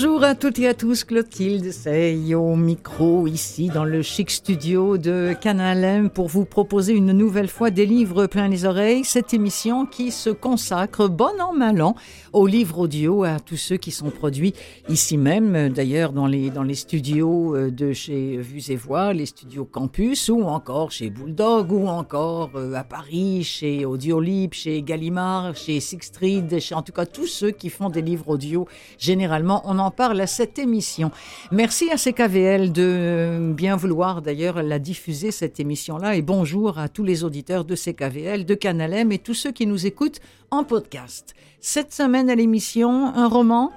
Bonjour à toutes et à tous, Clotilde Sey au micro ici dans le chic studio de Canal M pour vous proposer une nouvelle fois des livres plein les oreilles, cette émission qui se consacre bon an mal an aux livres audio, à tous ceux qui sont produits ici même, d'ailleurs dans les, dans les studios euh, de chez Vues et Voix, les studios Campus ou encore chez Bulldog ou encore euh, à Paris, chez Audiolib, chez Gallimard, chez Sixtreed, chez en tout cas tous ceux qui font des livres audio généralement on en parle à cette émission. Merci à CKVL de bien vouloir d'ailleurs la diffuser, cette émission-là. Et bonjour à tous les auditeurs de CKVL, de Canalem et tous ceux qui nous écoutent en podcast. Cette semaine à l'émission, un roman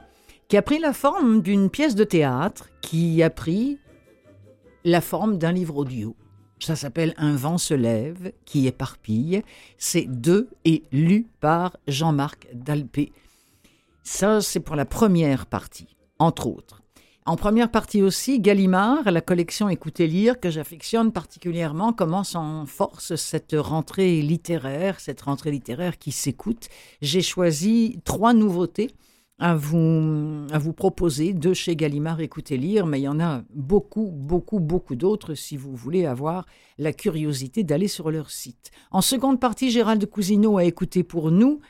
qui a pris la forme d'une pièce de théâtre, qui a pris la forme d'un livre audio. Ça s'appelle Un vent se lève, qui éparpille. C'est de et lu par Jean-Marc Dalpé. Ça, c'est pour la première partie, entre autres. En première partie aussi, Gallimard, la collection Écoutez lire, que j'affectionne particulièrement, commence en force cette rentrée littéraire, cette rentrée littéraire qui s'écoute. J'ai choisi trois nouveautés à vous, à vous proposer de chez Gallimard Écoutez lire, mais il y en a beaucoup, beaucoup, beaucoup d'autres si vous voulez avoir la curiosité d'aller sur leur site. En seconde partie, Gérald Cousineau a écouté pour nous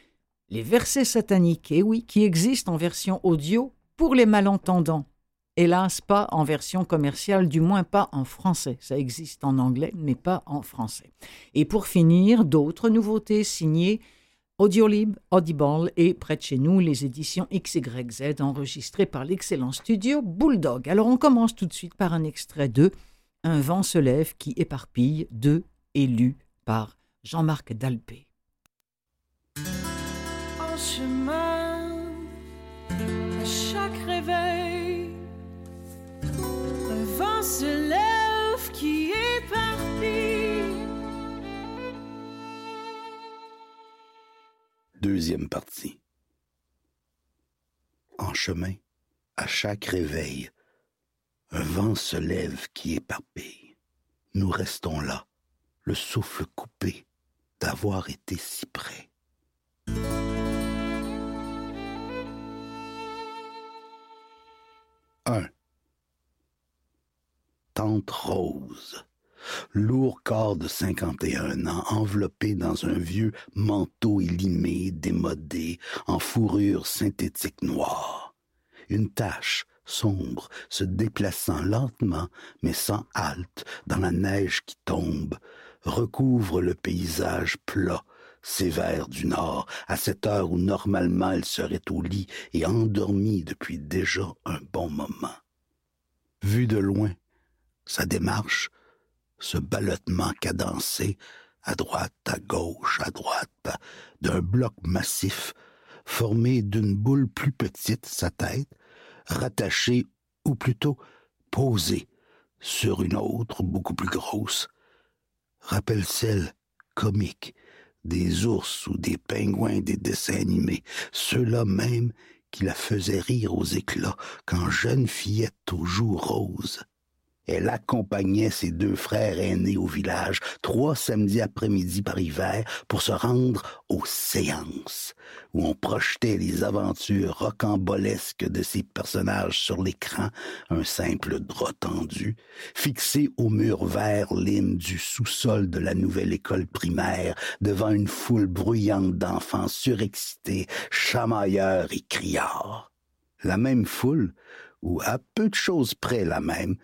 les versets sataniques, et oui, qui existent en version audio pour les malentendants. Hélas, pas en version commerciale, du moins pas en français. Ça existe en anglais, mais pas en français. Et pour finir, d'autres nouveautés signées Audiolib, Audible et près de chez nous, les éditions XYZ enregistrées par l'excellent studio Bulldog. Alors on commence tout de suite par un extrait de Un vent se lève qui éparpille de et lu par Jean-Marc Dalpé chemin se lève qui éparpille. Deuxième partie. En chemin, à chaque réveil, un vent se lève qui éparpille. Nous restons là, le souffle coupé d'avoir été si près. 1. Tante Rose. Lourd corps de 51 ans, enveloppé dans un vieux manteau élimé, démodé, en fourrure synthétique noire. Une tache sombre se déplaçant lentement, mais sans halte, dans la neige qui tombe, recouvre le paysage plat sévère du Nord, à cette heure où normalement elle serait au lit et endormie depuis déjà un bon moment. Vu de loin, sa démarche, ce ballottement cadencé, à droite, à gauche, à droite, d'un bloc massif, formé d'une boule plus petite, sa tête, rattachée, ou plutôt posée, sur une autre beaucoup plus grosse, rappelle celle comique des ours ou des pingouins des dessins animés, ceux-là même qui la faisaient rire aux éclats quand jeune fillette aux joues roses elle accompagnait ses deux frères aînés au village trois samedis après-midi par hiver pour se rendre aux séances, où on projetait les aventures rocambolesques de ces personnages sur l'écran, un simple drap tendu, fixé au mur vert lime du sous-sol de la nouvelle école primaire, devant une foule bruyante d'enfants surexcités, chamailleurs et criards. La même foule, ou à peu de choses près la même,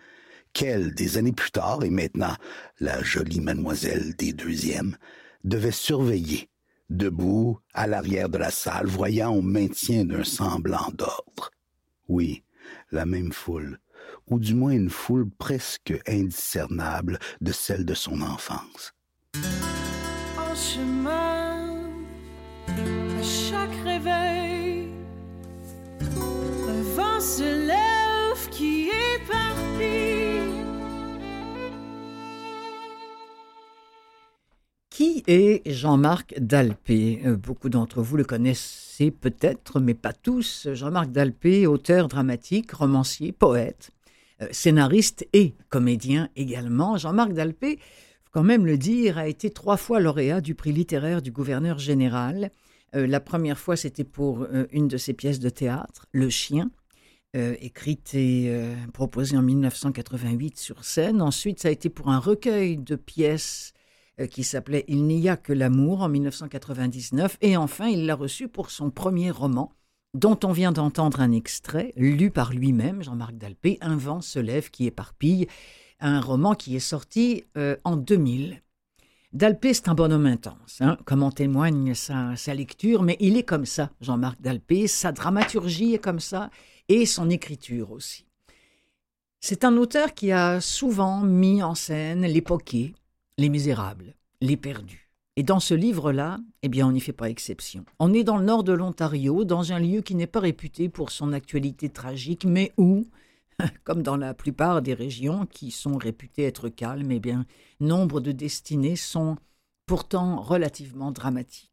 qu'elle, des années plus tard, et maintenant la jolie mademoiselle des deuxièmes, devait surveiller, debout à l'arrière de la salle, voyant au maintien d'un semblant d'ordre. Oui, la même foule, ou du moins une foule presque indiscernable de celle de son enfance. En chemin, à chaque réveil, vent se lève Qui est Jean-Marc Dalpé? Euh, Beaucoup d'entre vous le connaissez peut-être, mais pas tous. Jean-Marc Dalpé, auteur dramatique, romancier, poète, euh, scénariste et comédien également. Jean-Marc Dalpé, faut quand même le dire, a été trois fois lauréat du prix littéraire du gouverneur général. Euh, la première fois, c'était pour une de ses pièces de théâtre, Le Chien, écrite et proposée en 1988 sur scène. Ensuite, ça a été pour un recueil de pièces qui s'appelait Il n'y a que l'amour en 1999. Et enfin, il l'a reçu pour son premier roman, dont on vient d'entendre un extrait, lu par lui-même, Jean-Marc Dalpé, Un vent se lève qui éparpille, un roman qui est sorti euh, en 2000. Dalpé, c'est un bonhomme intense, hein, comme en témoigne sa, sa, lecture, mais il est comme ça, Jean-Marc Dalpé, sa dramaturgie est comme ça, et son écriture aussi. C'est un auteur qui a souvent mis en scène l'époquée, les Misérables, Les Perdus. Et dans ce livre-là, eh bien, on n'y fait pas exception. On est dans le nord de l'Ontario, dans un lieu qui n'est pas réputé pour son actualité tragique, mais où, comme dans la plupart des régions qui sont réputées être calmes, eh bien, nombre de destinées sont pourtant relativement dramatiques.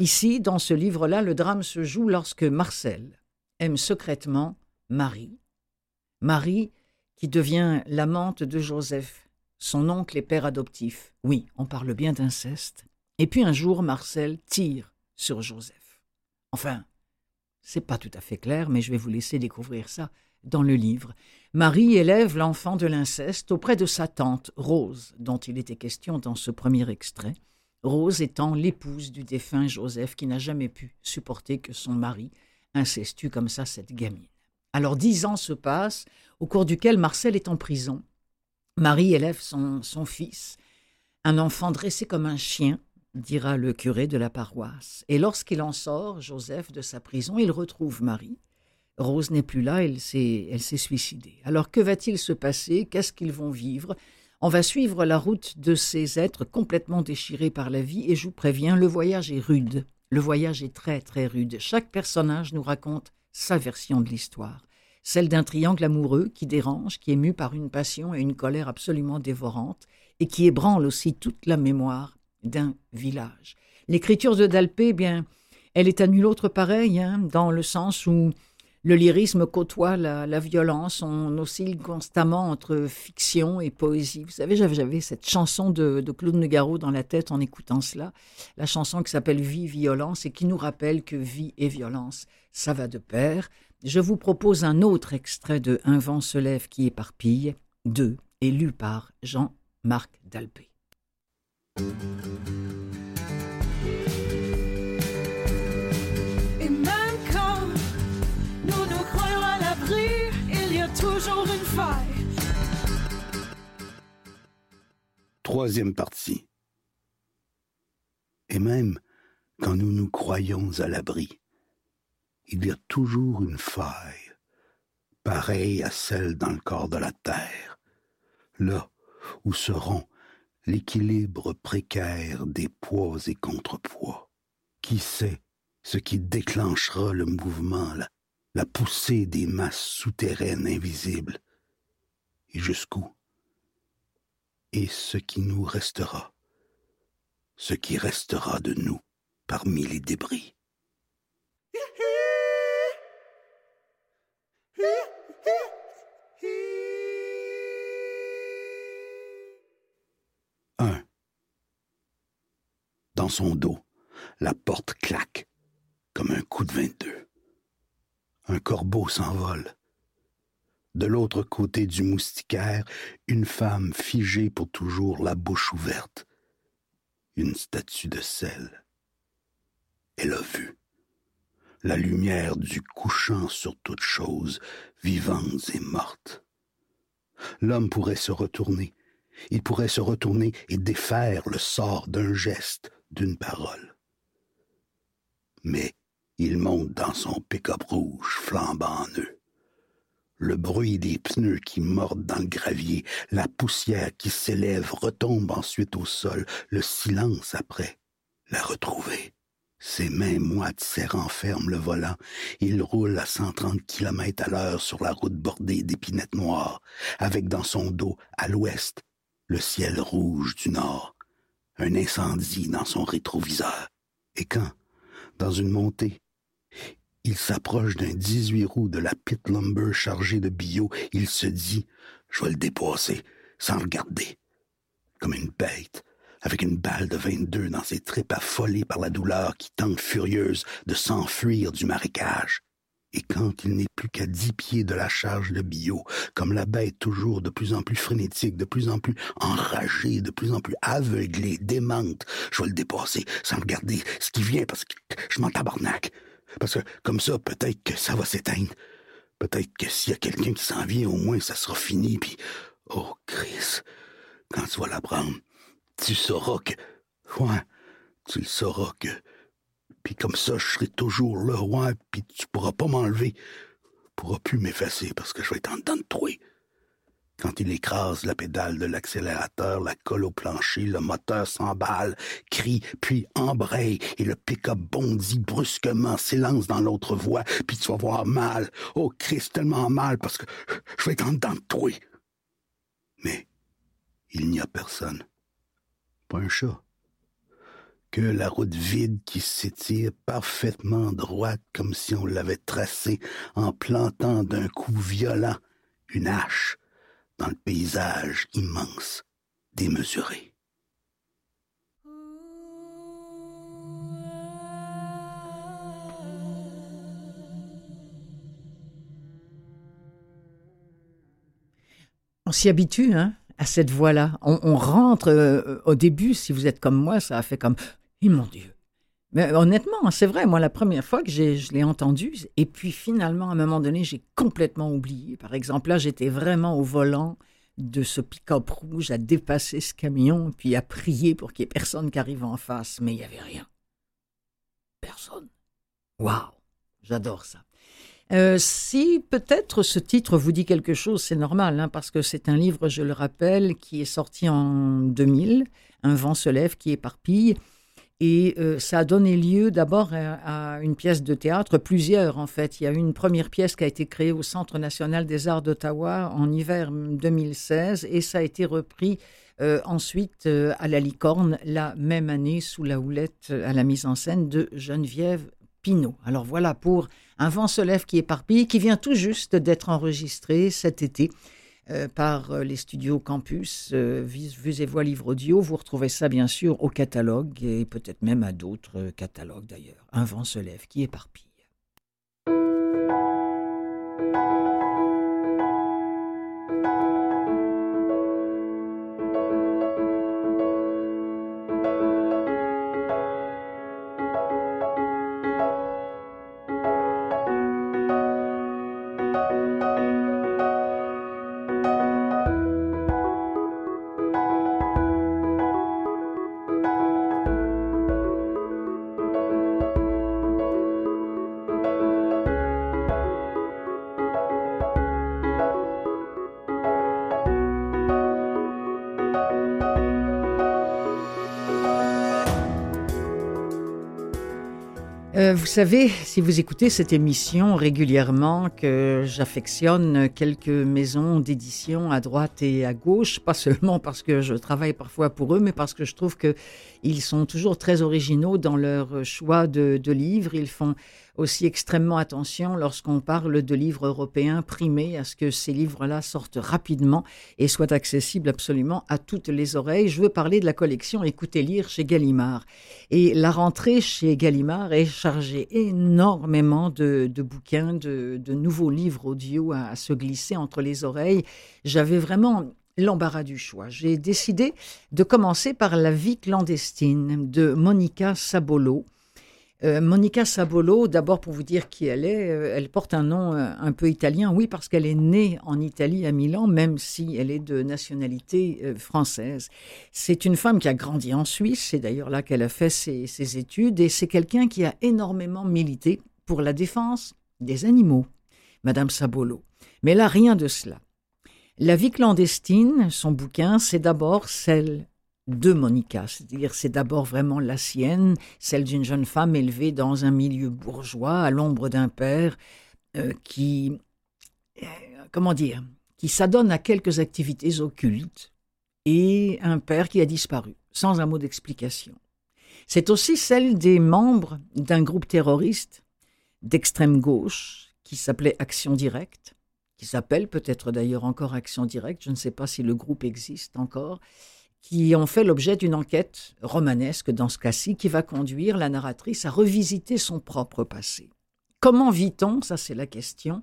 Ici, dans ce livre-là, le drame se joue lorsque Marcel aime secrètement Marie. Marie qui devient l'amante de Joseph, son oncle est père adoptif. Oui, on parle bien d'inceste. Et puis un jour, Marcel tire sur Joseph. Enfin, c'est pas tout à fait clair, mais je vais vous laisser découvrir ça dans le livre. Marie élève l'enfant de l'inceste auprès de sa tante, Rose, dont il était question dans ce premier extrait. Rose étant l'épouse du défunt Joseph qui n'a jamais pu supporter que son mari incestue comme ça cette gamine. Alors dix ans se passent, au cours duquel Marcel est en prison Marie élève son, fils, un enfant dressé comme un chien, dira le curé de la paroisse. Et lorsqu'il en sort, Joseph, de sa prison, il retrouve Marie. Rose n'est plus là, elle s'est suicidée. Alors que va-t-il se passer? Qu'est-ce qu'ils vont vivre? On va suivre la route de ces êtres complètement déchirés par la vie et je vous préviens, le voyage est rude. Le voyage est très très rude. Chaque personnage nous raconte sa version de l'histoire celle d'un triangle amoureux qui dérange, qui est mu par une passion et une colère absolument dévorantes, et qui ébranle aussi toute la mémoire d'un village. L'écriture de Dalpé, eh bien, elle est à nul autre pareille, hein, dans le sens où le lyrisme côtoie la, violence, on oscille constamment entre fiction et poésie. Vous savez, j'avais cette chanson de, de, Claude Nougaro dans la tête en écoutant cela, la chanson qui s'appelle Vie, violence, et qui nous rappelle que vie et violence, ça va de pair, je vous propose un autre extrait de Un vent se lève qui éparpille, de et lu par Jean-Marc Dalpé. Et même quand nous nous croyons à l'abri, il y a toujours une faille. Troisième partie. Et même quand nous nous croyons à l'abri, il y a toujours une faille, pareille à celle dans le corps de la terre, là où seront l'équilibre précaire des poids et contrepoids. Qui sait ce qui déclenchera le mouvement, la, la poussée des masses souterraines invisibles, et jusqu'où? Et ce qui nous restera, ce qui restera de nous parmi les débris. Un. Dans son dos, la porte claque comme un coup de vingt-deux. Un corbeau s'envole. De l'autre côté du moustiquaire, une femme figée pour toujours, la bouche ouverte. Une statue de sel. Elle a vu la lumière du couchant sur toute chose, vivantes et mortes. L'homme pourrait se retourner, il pourrait se retourner et défaire le sort d'un geste, d'une parole. Mais il monte dans son pick-up rouge flambant en eux. Le bruit des pneus qui mordent dans le gravier, la poussière qui s'élève retombe ensuite au sol, le silence après, la retrouver. Ses mains moites serrant ferme le volant. Il roule à 130 km à l'heure sur la route bordée d'épinettes noires, avec dans son dos, à l'ouest, le ciel rouge du nord. un incendie dans son rétroviseur. Et quand, dans une montée, il s'approche d'un 18 roues de la pit lumber chargé de bio, il se dit Je vais le dépasser, sans regarder. Comme une bête, avec une balle de 22 dans ses tripes affolées par la douleur qui tente furieuse de s'enfuir du marécage. Et quand il n'est plus qu'à dix pieds de la charge de bio, comme la bête toujours de plus en plus frénétique, de plus en plus enragée, de plus en plus aveuglée, démente, je vais le dépasser sans regarder ce qui vient parce que je m'en tabarnaque. Parce que comme ça, peut-être que ça va s'éteindre. Peut-être que s'il y a quelqu'un qui s'en vient, au moins ça sera fini, puis... Oh, Chris, quand tu vas la prendre, tu sauras que... Ouais, tu sauras que puis comme ça, je serai toujours là, ouais, puis tu pourras pas m'enlever. pourras plus m'effacer parce que je vais être en dedans de toi. Quand il écrase la pédale de l'accélérateur, la colle au plancher, le moteur s'emballe, crie, puis embraye, et le pick-up bondit brusquement, s'élance dans l'autre voie, puis tu vas voir mal. Oh, Christ, tellement mal, parce que je vais être en dedans de toi. Mais il n'y a personne. Un chat que la route vide qui s'étire parfaitement droite comme si on l'avait tracée en plantant d'un coup violent une hache dans le paysage immense, démesuré. On s'y habitue, hein, à cette voix-là. On, rentre euh, au début, si vous êtes comme moi, ça a fait comme et mon Dieu. Mais honnêtement, c'est vrai, moi, la première fois que je l'ai entendu, et puis finalement, à un moment donné, j'ai complètement oublié. Par exemple, là, j'étais vraiment au volant de ce pick-up rouge à dépasser ce camion, puis à prier pour qu'il n'y ait personne qui arrive en face, mais il n'y avait rien. Personne. Waouh, j'adore ça. Euh, si peut-être ce titre vous dit quelque chose, c'est normal, hein, parce que c'est un livre, je le rappelle, qui est sorti en 2000, Un vent se lève qui éparpille. Et euh, ça a donné lieu d'abord à, une pièce de théâtre, plusieurs en fait. Il y a eu une première pièce qui a été créée au Centre national des arts d'Ottawa en hiver 2016 et ça a été repris euh, ensuite à la Licorne la même année sous la houlette à la mise en scène de Geneviève Pinault. Alors voilà pour Un vent se lève qui éparpille, qui vient tout juste d'être enregistré cet été euh, par euh, les studios Campus, euh, Vues et Voix Livre Audio. Vous retrouvez ça bien sûr au catalogue et peut-être même à d'autres catalogues d'ailleurs. Un vent se lève qui éparpille. Savez, si vous écoutez cette émission régulièrement, que j'affectionne quelques maisons d'édition à droite et à gauche, pas seulement parce que je travaille parfois pour eux, mais parce que je trouve qu'ils sont toujours très originaux dans leur choix de, de livres. Ils font aussi extrêmement attention lorsqu'on parle de livres européens primés à ce que ces livres-là sortent rapidement et soient accessibles absolument à toutes les oreilles. Je veux parler de la collection Écoutez lire chez Gallimard. Et la rentrée chez Gallimard est chargée énormément de, bouquins, de, nouveaux livres audio à, à se glisser entre les oreilles. J'avais vraiment l'embarras du choix. J'ai décidé de commencer par La vie clandestine de Monica Sabolo. Euh, Monica Sabolo, d'abord pour vous dire qui elle est, euh, elle porte un nom euh, un peu italien, oui, parce qu'elle est née en Italie, à Milan, même si elle est de nationalité française. C'est une femme qui a grandi en Suisse, c'est d'ailleurs là qu'elle a fait ses, ses études, et c'est quelqu'un qui a énormément milité pour la défense des animaux, Madame Sabolo. Mais là, rien de cela. La vie clandestine, son bouquin, c'est d'abord celle de Monica, c'est-à-dire c'est d'abord vraiment la sienne, celle d'une jeune femme élevée dans un milieu bourgeois à l'ombre d'un père euh, qui, euh, comment dire, qui s'adonne à quelques activités occultes et un père qui a disparu. sans un mot d'explication. C'est aussi celle des membres d'un groupe terroriste d'extrême gauche qui s'appelait Action Directe, qui s'appelle peut-être d'ailleurs encore Action Directe, je ne sais pas si le groupe existe encore, qui ont fait l'objet d'une enquête romanesque dans ce cas-ci, qui va conduire la narratrice à revisiter son propre passé. Comment vit-on? Ça, c'est la question.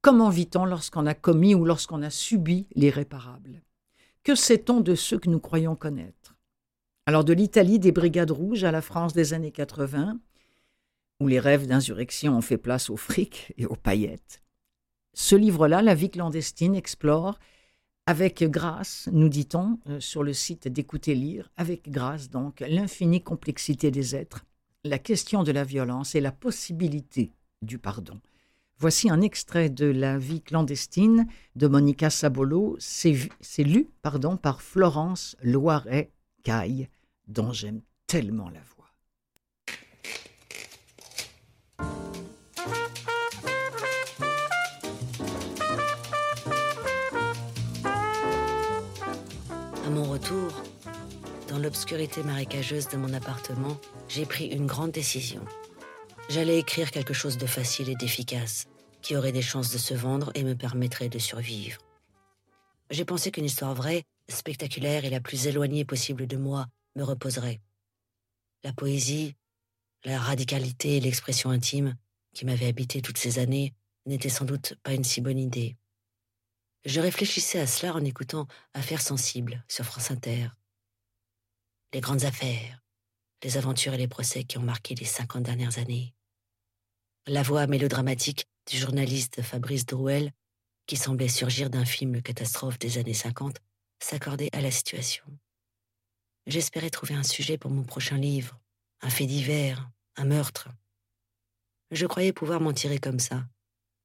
Comment vit-on lorsqu'on a commis ou lorsqu'on a subi l'irréparable? Que sait-on de ceux que nous croyons connaître? Alors, de l'Italie des Brigades Rouges à la France des années 80, où les rêves d'insurrection ont fait place aux frics et aux paillettes, ce livre-là, La vie clandestine, explore avec grâce, nous dit-on euh, sur le site d'écouter lire, avec grâce donc, l'infinie complexité des êtres, la question de la violence et la possibilité du pardon. Voici un extrait de La vie clandestine de Monica Sabolo, c'est lu pardon, par Florence Loiret-Caille, dont j'aime tellement la voix. L'obscurité marécageuse de mon appartement, j'ai pris une grande décision. J'allais écrire quelque chose de facile et d'efficace, qui aurait des chances de se vendre et me permettrait de survivre. J'ai pensé qu'une histoire vraie, spectaculaire et la plus éloignée possible de moi me reposerait. La poésie, la radicalité et l'expression intime qui m'avaient habité toutes ces années n'étaient sans doute pas une si bonne idée. Je réfléchissais à cela en écoutant Affaires sensibles sur France Inter. Les grandes affaires, les aventures et les procès qui ont marqué les cinquante dernières années. La voix mélodramatique du journaliste Fabrice Drouel, qui semblait surgir d'un film catastrophe des années 50, s'accordait à la situation. J'espérais trouver un sujet pour mon prochain livre, un fait divers, un meurtre. Je croyais pouvoir m'en tirer comme ça,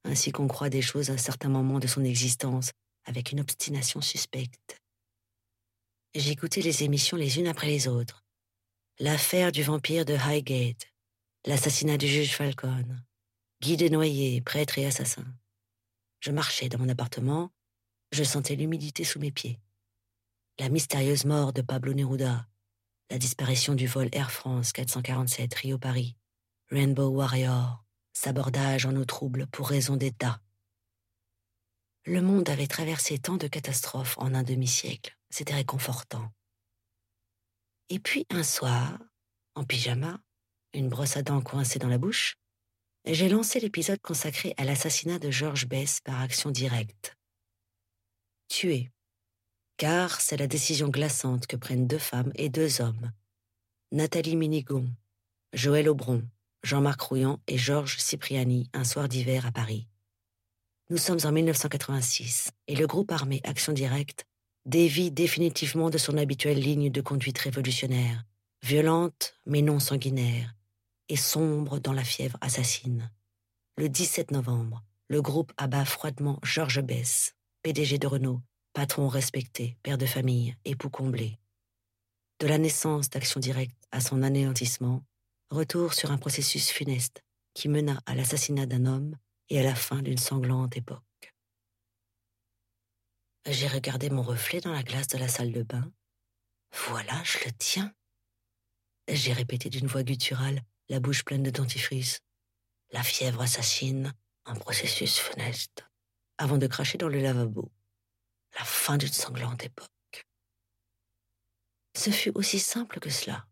ainsi qu'on croit des choses à certains moments de son existence, avec une obstination suspecte. J'écoutais les émissions les unes après les autres. L'affaire du vampire de Highgate, l'assassinat du juge Falcon, Guy Desnoyers, prêtre et assassin. Je marchais dans mon appartement, je sentais l'humidité sous mes pieds. La mystérieuse mort de Pablo Neruda, la disparition du vol Air France 447 Rio-Paris, Rainbow Warrior, s'abordage en eau trouble pour raison d'État. Le monde avait traversé tant de catastrophes en un demi-siècle, c'était réconfortant. Et puis un soir, en pyjama, une brosse à dents coincée dans la bouche, j'ai lancé l'épisode consacré à l'assassinat de George Bess par action directe. Tué, car c'est la décision glaçante que prennent deux femmes et deux hommes, Nathalie Minigon, Joël Aubron, Jean-Marc Rouillant et Georges Cipriani un soir d'hiver à Paris. Nous sommes en 1986 et le groupe armé Action Directe dévie définitivement de son habituelle ligne de conduite révolutionnaire, violente mais non sanguinaire, et sombre dans la fièvre assassine. Le 17 novembre, le groupe abat froidement Georges Bess, PDG de Renault, patron respecté, père de famille, époux comblé. De la naissance d'Action Directe à son anéantissement, Retour sur un processus funeste qui mena à l'assassinat d'un homme et à la fin d'une sanglante époque. J'ai regardé mon reflet dans la glace de la salle de bain. Voilà, je le tiens. J'ai répété d'une voix gutturale, la bouche pleine de dentifrice. La fièvre assassine, un processus funeste, avant de cracher dans le lavabo. La fin d'une sanglante époque. Ce fut aussi simple que cela.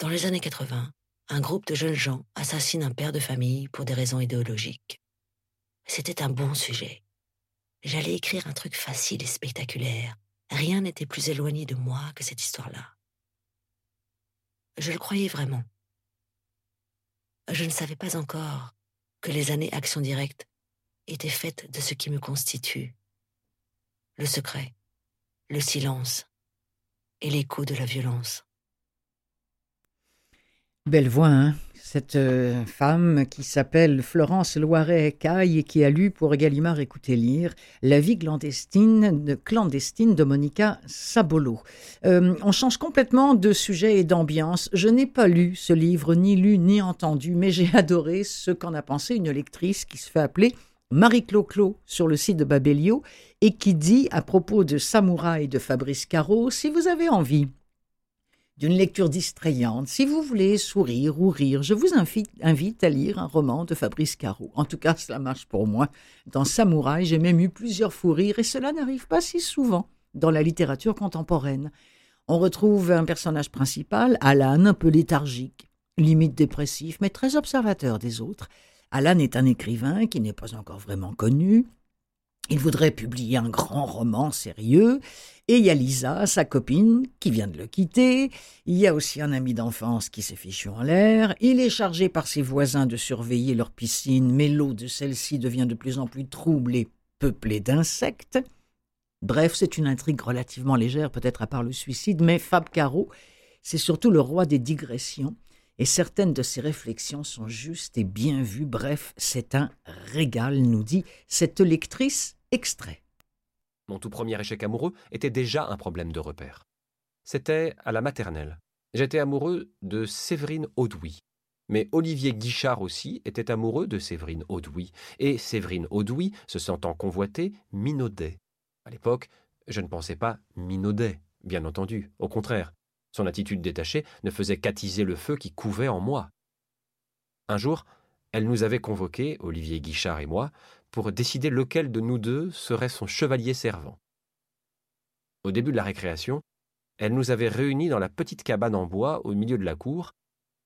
Dans les années 80, un groupe de jeunes gens assassine un père de famille pour des raisons idéologiques. C'était un bon sujet. J'allais écrire un truc facile et spectaculaire. Rien n'était plus éloigné de moi que cette histoire-là. Je le croyais vraiment. Je ne savais pas encore que les années Action Directe étaient faites de ce qui me constitue. Le secret, le silence et l'écho de la violence. Belle voix, hein cette euh, femme qui s'appelle Florence Loiret-Caille et qui a lu pour Gallimard écouter lire La vie clandestine de, clandestine de Monica Sabolo. Euh, on change complètement de sujet et d'ambiance. Je n'ai pas lu ce livre, ni lu ni entendu, mais j'ai adoré ce qu'en a pensé une lectrice qui se fait appeler Marie Clo-Clo sur le site de Babelio et qui dit à propos de Samouraï de Fabrice Caro, si vous avez envie d'une lecture distrayante. Si vous voulez sourire ou rire, je vous invite, à lire un roman de Fabrice Caro. En tout cas, cela marche pour moi. Dans Samouraï, j'ai même eu plusieurs fous rires et cela n'arrive pas si souvent dans la littérature contemporaine. On retrouve un personnage principal, Alan, un peu léthargique, limite dépressif, mais très observateur des autres. Alan est un écrivain qui n'est pas encore vraiment connu. Il voudrait publier un grand roman sérieux. Et il y a Lisa, sa copine, qui vient de le quitter. Il y a aussi un ami d'enfance qui s'est fichu en l'air. Il est chargé par ses voisins de surveiller leur piscine, mais l'eau de celle-ci devient de plus en plus trouble et peuplée d'insectes. Bref, c'est une intrigue relativement légère, peut-être à part le suicide, mais Fab Caro, c'est surtout le roi des digressions, et certaines de ses réflexions sont justes et bien vues. Bref, c'est un régal, nous dit cette lectrice extrait. Mon tout premier échec amoureux était déjà un problème de repère. C'était à la maternelle. J'étais amoureux de Séverine Audoui. Mais Olivier Guichard aussi était amoureux de Séverine Audoui. Et Séverine Audoui, se sentant convoitée, minaudait. À l'époque, je ne pensais pas minaudet, bien entendu. Au contraire, son attitude détachée ne faisait qu'attiser le feu qui couvait en moi. Un jour, elle nous avait convoqués, Olivier Guichard et moi, pour décider lequel de nous deux serait son chevalier servant. Au début de la récréation, elle nous avait réunis dans la petite cabane en bois au milieu de la cour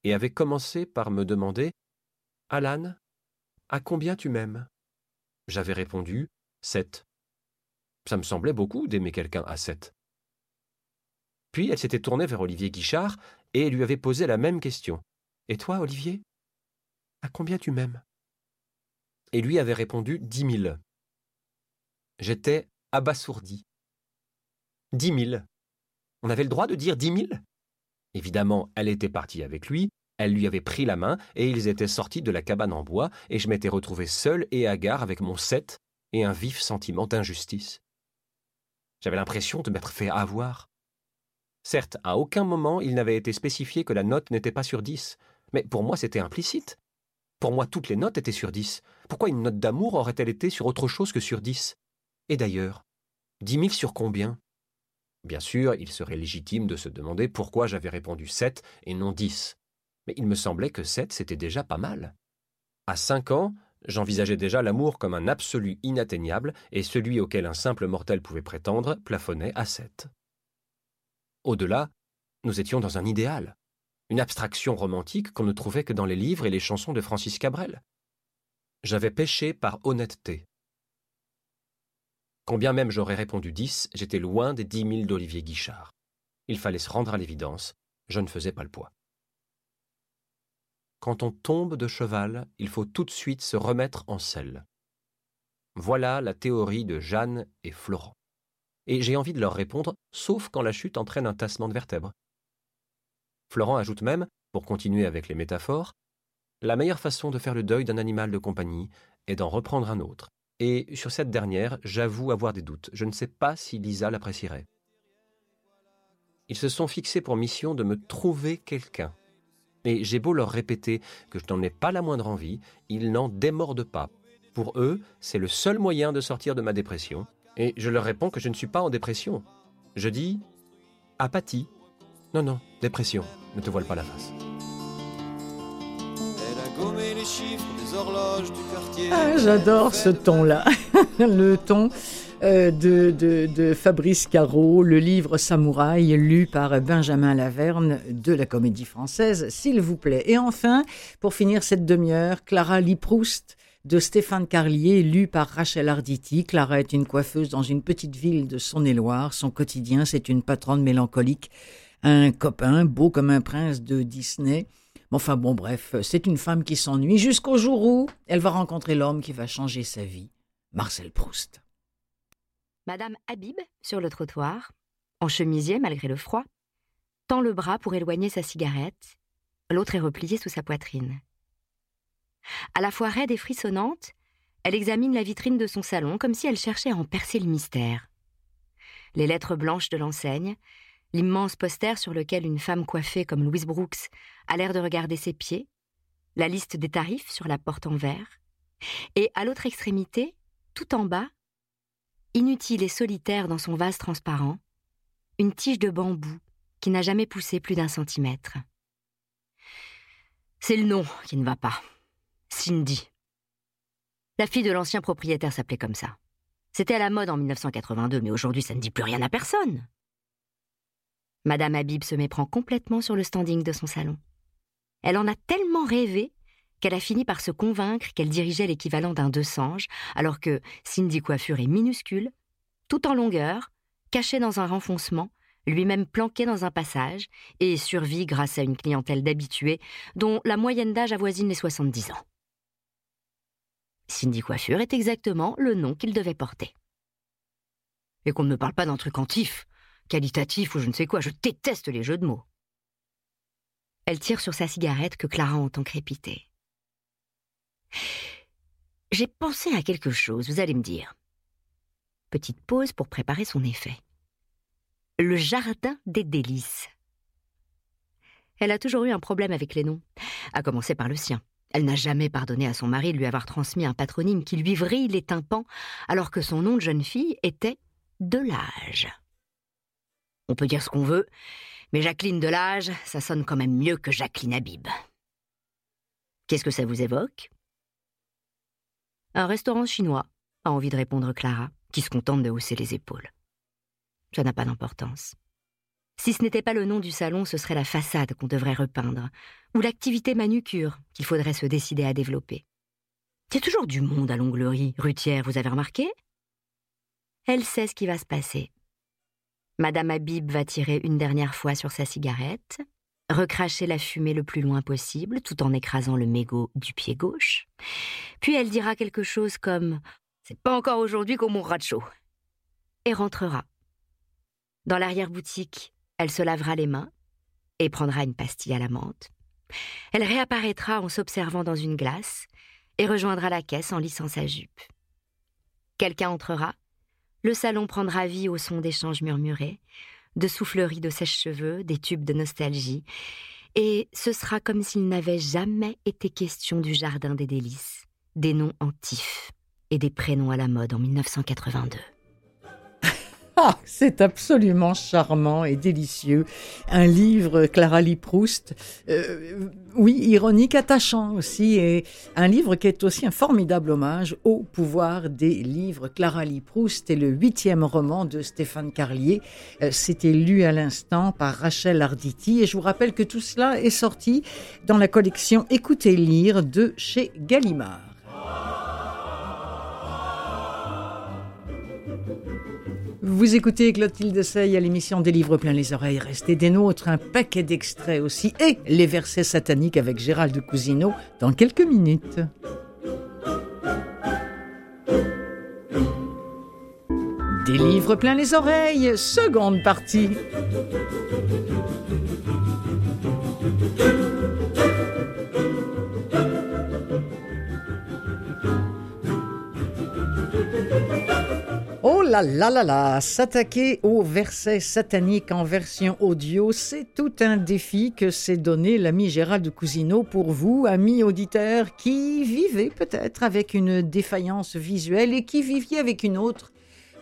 et avait commencé par me demander Alan, à combien tu m'aimes? J'avais répondu Sept. Ça me semblait beaucoup d'aimer quelqu'un à sept. Puis elle s'était tournée vers Olivier Guichard et lui avait posé la même question. Et toi, Olivier? À combien tu m'aimes? Et lui avait répondu dix mille. J'étais abasourdi. Dix mille. On avait le droit de dire dix mille? Évidemment, elle était partie avec lui, elle lui avait pris la main, et ils étaient sortis de la cabane en bois, et je m'étais retrouvé seul et hagard avec mon sept et un vif sentiment d'injustice. J'avais l'impression de m'être fait avoir. Certes, à aucun moment il n'avait été spécifié que la note n'était pas sur dix, mais pour moi c'était implicite. Pour moi toutes les notes étaient sur dix. Pourquoi une note d'amour aurait-elle été sur autre chose que sur dix? Et d'ailleurs, dix mille sur combien? Bien sûr, il serait légitime de se demander pourquoi j'avais répondu sept et non dix. Mais il me semblait que sept c'était déjà pas mal. À cinq ans, J'envisageais déjà l'amour comme un absolu inatteignable, et celui auquel un simple mortel pouvait prétendre plafonnait à sept. Au-delà, nous étions dans un idéal, une abstraction romantique qu'on ne trouvait que dans les livres et les chansons de Francis Cabrel. J'avais péché par honnêteté. Combien même j'aurais répondu dix, j'étais loin des dix mille d'Olivier Guichard. Il fallait se rendre à l'évidence, je ne faisais pas le poids. Quand on tombe de cheval, il faut tout de suite se remettre en selle. Voilà la théorie de Jeanne et Florent. Et j'ai envie de leur répondre, sauf quand la chute entraîne un tassement de vertèbres. Florent ajoute même, pour continuer avec les métaphores, la meilleure façon de faire le deuil d'un animal de compagnie est d'en reprendre un autre. Et sur cette dernière, j'avoue avoir des doutes. Je ne sais pas si Lisa l'apprécierait. Ils se sont fixés pour mission de me trouver quelqu'un et j'ai beau leur répéter que je n'en ai pas la moindre envie, ils n'en démordent pas. Pour eux, c'est le seul moyen de sortir de ma dépression. Et je leur réponds que je ne suis pas en dépression. Je dis apathie. Non, non, dépression. Ne te voile pas la face. Ah, j'adore ce ton-là. le ton euh, de, Fabrice Caro, le livre Samouraï, lu par Benjamin Laverne de la Comédie Française, s'il vous plaît. Et enfin, pour finir cette demi-heure, Clara Liproust de Stéphane Carlier, lu par Rachel Arditi. Clara est une coiffeuse dans une petite ville de Saône-et-Loire. Son quotidien, c'est une patronne mélancolique, un copain beau comme un prince de Disney. Enfin bon, bref, c'est une femme qui s'ennuie jusqu'au jour où elle va rencontrer l'homme qui va changer sa vie, Marcel Proust. Madame Habib, sur le trottoir, en chemisier malgré le froid, tend le bras pour éloigner sa cigarette, l'autre est repliée sous sa poitrine. À la fois raide et frissonnante, elle examine la vitrine de son salon comme si elle cherchait à en percer le mystère. Les lettres blanches de l'enseigne, l'immense poster sur lequel une femme coiffée comme Louise Brooks a l'air de regarder ses pieds, la liste des tarifs sur la porte en verre, et à l'autre extrémité, tout en bas, inutile et solitaire dans son vase transparent, une tige de bambou, qui n'a jamais poussé plus d'un centimètre. C'est le nom qui ne va pas. Cindy. La fille de l'ancien propriétaire s'appelait comme ça. C'était à la mode en 1982, mais aujourd'hui ça ne dit plus rien à personne. Madame Habib se méprend complètement sur le standing de son salon. Elle en a tellement rêvé qu'elle a fini par se convaincre qu'elle dirigeait l'équivalent d'un deux sanges, alors que Cindy Coiffure est minuscule, tout en longueur, cachée dans un renfoncement, lui-même planqué dans un passage, et survit grâce à une clientèle d'habitués dont la moyenne d'âge avoisine les 70 ans. Cindy Coiffure est exactement le nom qu'il devait porter. Et qu'on ne me parle pas d'un truc antif, qualitatif ou je ne sais quoi, je déteste les jeux de mots. Elle tire sur sa cigarette que Clara entend crépiter. J'ai pensé à quelque chose, vous allez me dire. Petite pause pour préparer son effet. Le jardin des délices. Elle a toujours eu un problème avec les noms, à commencer par le sien. Elle n'a jamais pardonné à son mari de lui avoir transmis un patronyme qui lui vrille les tympans, alors que son nom de jeune fille était Delage. On peut dire ce qu'on veut, mais Jacqueline Delage, ça sonne quand même mieux que Jacqueline Habib. Qu'est-ce que ça vous évoque? Un restaurant chinois, a envie de répondre Clara, qui se contente de hausser les épaules. Ça n'a pas d'importance. Si ce n'était pas le nom du salon, ce serait la façade qu'on devrait repeindre, ou l'activité manucure qu'il faudrait se décider à développer. Il y a toujours du monde à l'onglerie, Rutière, vous avez remarqué? Elle sait ce qui va se passer. Madame Habib va tirer une dernière fois sur sa cigarette, recracher la fumée le plus loin possible, tout en écrasant le mégot du pied gauche. Puis elle dira quelque chose comme C'est pas encore aujourd'hui qu'on mourra de chaud. Et rentrera. Dans l'arrière-boutique, elle se lavera les mains et prendra une pastille à la menthe. Elle réapparaîtra en s'observant dans une glace et rejoindra la caisse en lissant sa jupe. Quelqu'un entrera. Le salon prendra vie au son d'échanges murmurés, de souffleries de sèche-cheveux, des tubes de nostalgie, et ce sera comme s'il n'avait jamais été question du jardin des délices, des noms antifs et des prénoms à la mode en 1982. Ah, c'est absolument charmant et délicieux. Un livre, Clara Lee Proust, euh, oui, ironique, attachant aussi, et un livre qui est aussi un formidable hommage au pouvoir des livres. Clara Lee Proust est le huitième roman de Stéphane Carlier. Euh, C'était lu à l'instant par Rachel Arditi, et je vous rappelle que tout cela est sorti dans la collection Écoutez lire de chez Gallimard. Vous écoutez Clotilde Sey à l'émission des livres plein les oreilles. Restez des nôtres, un paquet d'extraits aussi et les versets sataniques avec Gérald Cousineau dans quelques minutes. Des livres plein les oreilles, seconde partie. Là là là là, s'attaquer aux versets sataniques en version audio, c'est tout un défi que s'est donné l'ami Gérald Cousineau pour vous, amis auditeurs, qui vivez peut-être avec une défaillance visuelle et qui viviez avec une autre.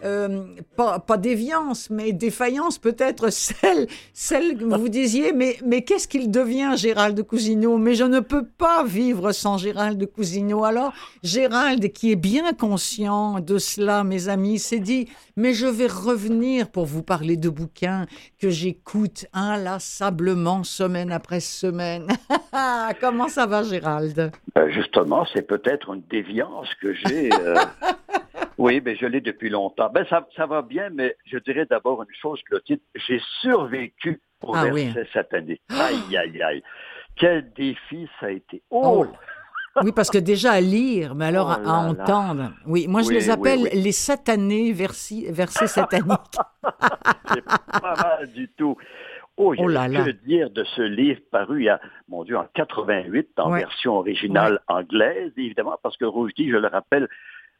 Euh, pas, pas déviance, mais défaillance peut-être celle, celle que vous disiez, mais, mais qu'est-ce qu'il devient Gérald de Cousineau? Mais je ne peux pas vivre sans Gérald de Cousineau. Alors Gérald, qui est bien conscient de cela, mes amis, s'est dit, mais je vais revenir pour vous parler de bouquins que j'écoute inlassablement semaine après semaine. Comment ça va Gérald? Ben, justement, c'est peut-être une déviance que j'ai. euh, oui, mais je l'ai depuis longtemps. Ben, ça, ça va bien, mais je dirais d'abord une chose, Clotilde. J'ai survécu au Ah verset oui. satanique. Aïe, aïe, aïe. Quel défi ça a été. Oh! Oui, parce que déjà à lire, mais alors Oh à, là. entendre. Oui, moi je Oui, les appelle oui. les satanés versi- versets sataniques. C'est pas mal du tout. Oh, il y Oh a là là. que dire de ce livre paru il y a, mon Dieu, en 88, en Ouais. version originale anglaise, évidemment, parce que Rushdie, je le rappelle,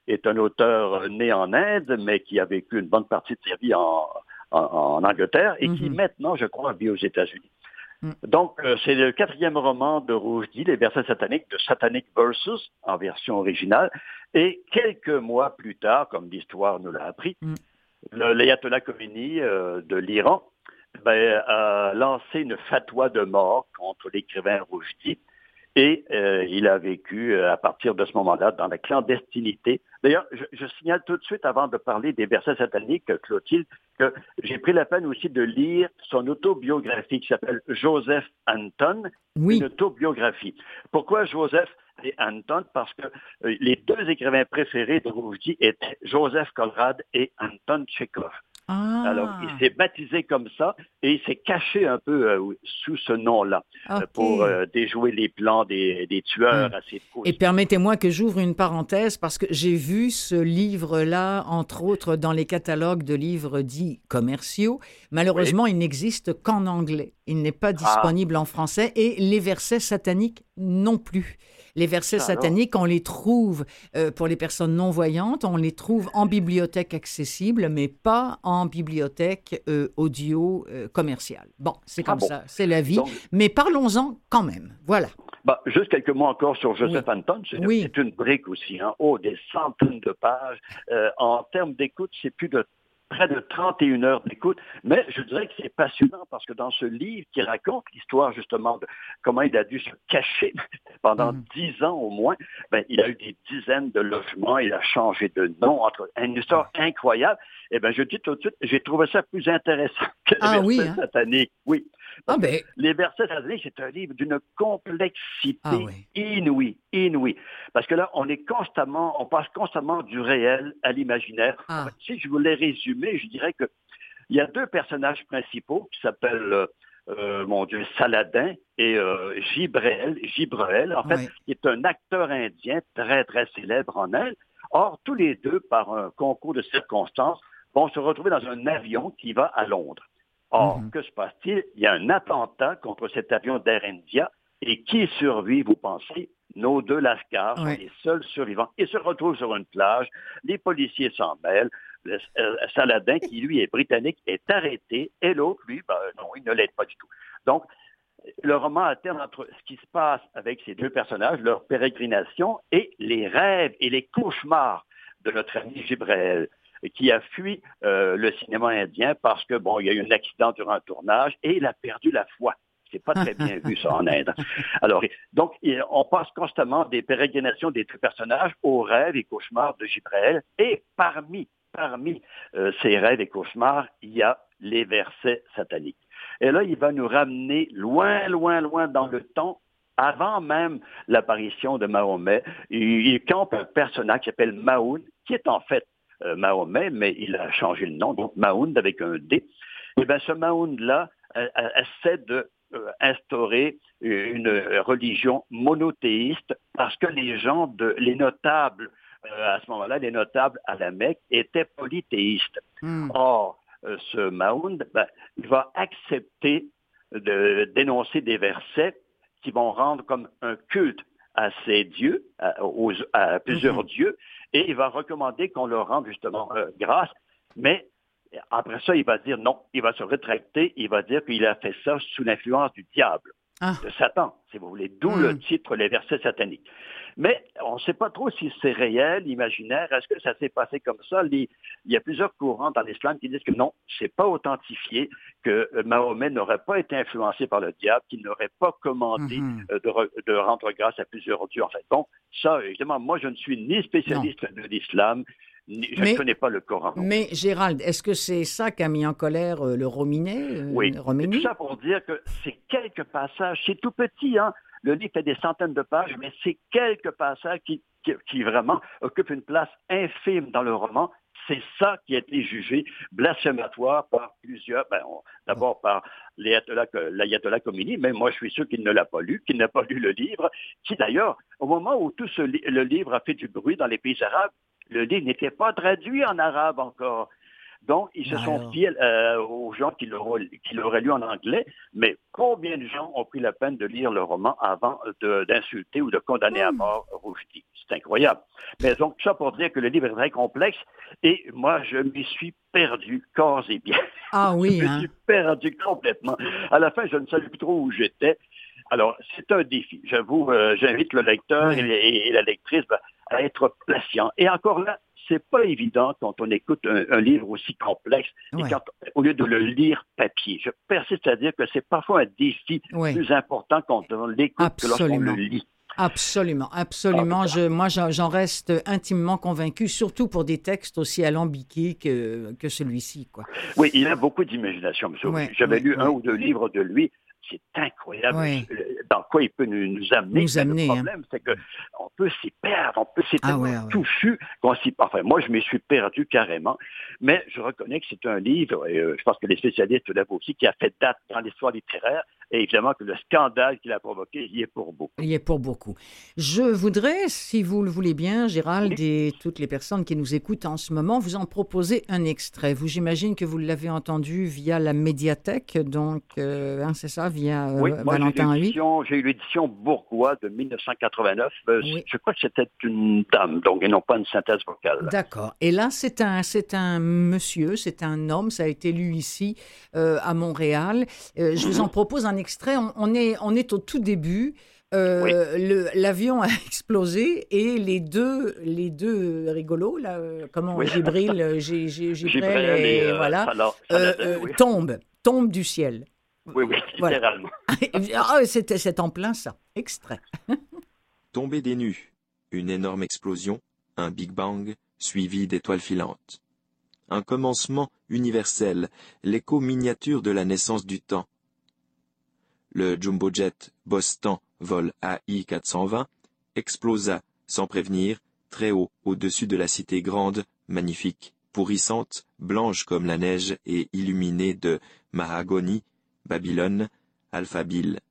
est un auteur né en Inde, mais qui a vécu une bonne partie de sa vie en, en, en Angleterre et qui Mhm. maintenant, je crois, vit aux États-Unis. Mm. Donc, euh, c'est le quatrième roman de Rushdie, Les versets sataniques, de Satanic Versus, en version originale. Et quelques mois plus tard, comme l'histoire nous l'a appris, Mm. le- l'ayatollah Khomeini euh, de l'Iran ben, a lancé une fatwa de mort contre l'écrivain Rougedi. Et euh, il a vécu euh, à partir de ce moment-là dans la clandestinité. D'ailleurs, je, je, signale tout de suite, avant de parler des versets sataniques, Clotilde, que j'ai pris la peine aussi de lire son autobiographie qui s'appelle Joseph Anton, Oui. une autobiographie. Pourquoi Joseph et Anton? Parce que euh, les deux écrivains préférés de Rougedi étaient Joseph Conrad et Anton Tchekhov. Ah, Alors, il s'est baptisé comme ça et il s'est caché un peu euh, sous ce nom-là euh, pour euh, déjouer les plans des, des tueurs Mm. à ses trousses. Et permettez-moi que j'ouvre une parenthèse parce que j'ai vu ce livre-là, entre autres, dans les catalogues de livres dits commerciaux. Malheureusement, il n'existe qu'en anglais. Il n'est pas disponible en français et les versets sataniques non plus. Les versets Ah, sataniques, on les trouve euh, pour les personnes non-voyantes, on les trouve en bibliothèque accessible, mais pas en bibliothèque euh, audio euh, commerciale. Bon, c'est Ah comme bon. ça, c'est la vie. Donc, Mais parlons-en quand même. Voilà. bah, juste quelques mots encore sur Joseph Anton. C'est Oui. une brique aussi. Hein. Oh, des centaines de pages. En termes d'écoute, c'est plus de près de 31 heures d'écoute, mais je dirais que c'est passionnant parce que dans ce livre qui raconte l'histoire justement de comment il a dû se cacher pendant Mhm. dix ans au moins, ben, il a eu des dizaines de logements, il a changé de nom, entre, une histoire incroyable. Eh ben, je dis tout de suite, j'ai trouvé ça plus intéressant que Ah oui, hein? sataniques. Oui. Ah ben, Les versets sataniques, c'est un livre d'une complexité Ah oui. inouïe, inouïe. Parce que là, on est constamment, on passe constamment du réel à l'imaginaire. Ah. Si je voulais résumer, je dirais que il y a deux personnages principaux qui s'appellent, euh, euh, mon Dieu, Saladin et euh, Gibreel, Gibreel, en fait, qui est un acteur indien très, très célèbre en Inde. Or, tous les deux, par un concours de circonstances, vont se retrouver dans un avion qui va à Londres. Or, Mhm. que se passe-t-il? Il y a un attentat contre cet avion d'Air India et qui survit, vous pensez? Nos deux lascars sont les seuls survivants. Ils se retrouvent sur une plage, les policiers s'en mêlent, le euh, Saladin, qui lui est britannique, est arrêté et l'autre, lui, ben, non, il ne l'aide pas du tout. Donc, le roman alterne entre ce qui se passe avec ces deux personnages, leur pérégrination, et les rêves et les cauchemars de notre ami Gibreel, qui a fui euh, le cinéma indien parce que, bon, il y a eu un accident durant un tournage et il a perdu la foi. C'est pas très bien vu, ça, en Inde. Alors, donc, on passe constamment des pérégrinations des deux personnages aux rêves et cauchemars de Gibreel. Et parmi, parmi euh, ces rêves et cauchemars, il y a les versets sataniques. Et là, il va nous ramener loin, loin, loin dans le temps, avant même l'apparition de Mahomet. Il, campe un personnage qui s'appelle Mahoun, qui est en fait Mahomet, mais il a changé le nom, donc Mahound avec un D. Et bien, ce Mahound-là euh, euh, essaie de euh, instaurer une religion monothéiste parce que les gens, de, les notables, euh, à ce moment-là, les notables à la Mecque étaient polythéistes. hmm. Or, euh, ce Mahound, ben, il va accepter de dénoncer des versets qui vont rendre comme un culte à ces dieux, à, aux- à plusieurs dieux, et il va recommander qu'on leur rende justement euh, grâce. Mais après ça, il va dire non, il va se rétracter, il va dire qu'il a fait ça sous l'influence du diable, Ah. de Satan, si vous voulez, d'où Hmm. le titre Les versets sataniques. Mais on ne sait pas trop si c'est réel, imaginaire, est-ce que ça s'est passé comme ça? Il y a plusieurs courants dans l'islam qui disent que non, c'est pas authentifié, que euh, Mahomet n'aurait pas été influencé par le diable, qu'il n'aurait pas commandé Mhm. euh, de, re- de rendre grâce à plusieurs dieux. En fait, bon, ça, évidemment, moi, je ne suis ni spécialiste de l'islam, je Mais- ne connais pas le Coran. non. Mais Gérald, est-ce que c'est ça qu'a mis en colère euh, le Rominet euh, Oui. Tout ça pour dire que c'est quelques passages, c'est tout petit, hein. Le livre fait des centaines de pages, mais c'est quelques passages qui, qui, qui vraiment occupent une place infime dans le roman. C'est ça qui a été jugé blasphématoire par plusieurs, ben, d'abord par l'ayatollah Khomeini, mais moi je suis sûr qu'il ne l'a pas lu, qu'il n'a pas lu le livre, qui d'ailleurs, au moment où tout ce le livre a fait du bruit dans les pays arabes, le livre n'était pas traduit en arabe encore. Donc, ils se sont Alors. fiés euh, aux gens qui l'auraient lu en anglais, mais combien de gens ont pris la peine de lire le roman avant d'insulter ou de condamner à mort Rushdie? C'est incroyable. Mais donc, ça pour dire que le livre est très complexe et moi, je m'y suis perdu corps et bien. Ah oui, je me hein. suis perdu complètement. À la fin, je ne savais plus trop où j'étais. Alors, c'est un défi. J'avoue, euh, j'invite le lecteur et la lectrice ben, à être patient. Et encore là, c'est pas évident quand on écoute un, un livre aussi complexe et quand, au lieu de le lire papier. Je persiste à dire que c'est parfois un défi Ouais. plus important quand on l'écoute que lorsqu'on le lit. Absolument, absolument. Ah, Je, moi, j'en reste intimement convaincu, surtout pour des textes aussi alambiqués que, que celui-ci. Quoi. Oui, il a beaucoup d'imagination, monsieur. Ouais, J'avais ouais, lu un ou deux livres de lui. C'est incroyable dans quoi il peut nous, nous amener. Nous amener, Le hein. problème, c'est que on peut s'y perdre. On peut Ah tellement ouais, ouais. touffu qu'on s'y. Enfin, moi, je m'y suis perdu carrément. Mais je reconnais que c'est un livre, et euh, je pense que les spécialistes l'avouent aussi, qui a fait date dans l'histoire littéraire. Et évidemment que le scandale qu'il a provoqué y est pour beaucoup. Il y est pour beaucoup. Je voudrais, si vous le voulez bien, Gérald, et toutes les personnes qui nous écoutent en ce moment, vous en proposer un extrait. Vous, j'imagine que vous l'avez entendu via la médiathèque, donc, euh, hein, c'est ça, via euh, Oui, Valentin eu lui. l'édition- j'ai eu l'édition Bourgois de 1989. Euh, Oui. Je crois que c'était une dame, donc, et non pas une synthèse vocale. D'accord. Et là, c'est un, c'est un monsieur, c'est un homme, ça a été lu ici euh, à Montréal. Je vous en propose un extrait. On, on est, on est au tout début. Euh, Oui. L'avion a explosé et les deux, les deux rigolos, là, euh, comment Oui. Gibril, euh, Gibril et, et, voilà, Salah- euh, Saladin, euh, oui. tombent, tombent du ciel. Oui, oui, Voilà. littéralement. ah, c'est c'est en plein ça. Extrait. Tomber des nues, une énorme explosion, un Big Bang, suivi d'étoiles filantes. Un commencement universel, l'écho miniature de la naissance du temps. Le jumbo jet Boston vol AI 420 explosa, sans prévenir, très haut au-dessus de la cité grande, magnifique, pourrissante, blanche comme la neige et illuminée de mahagoni, Babylone, Alphabile.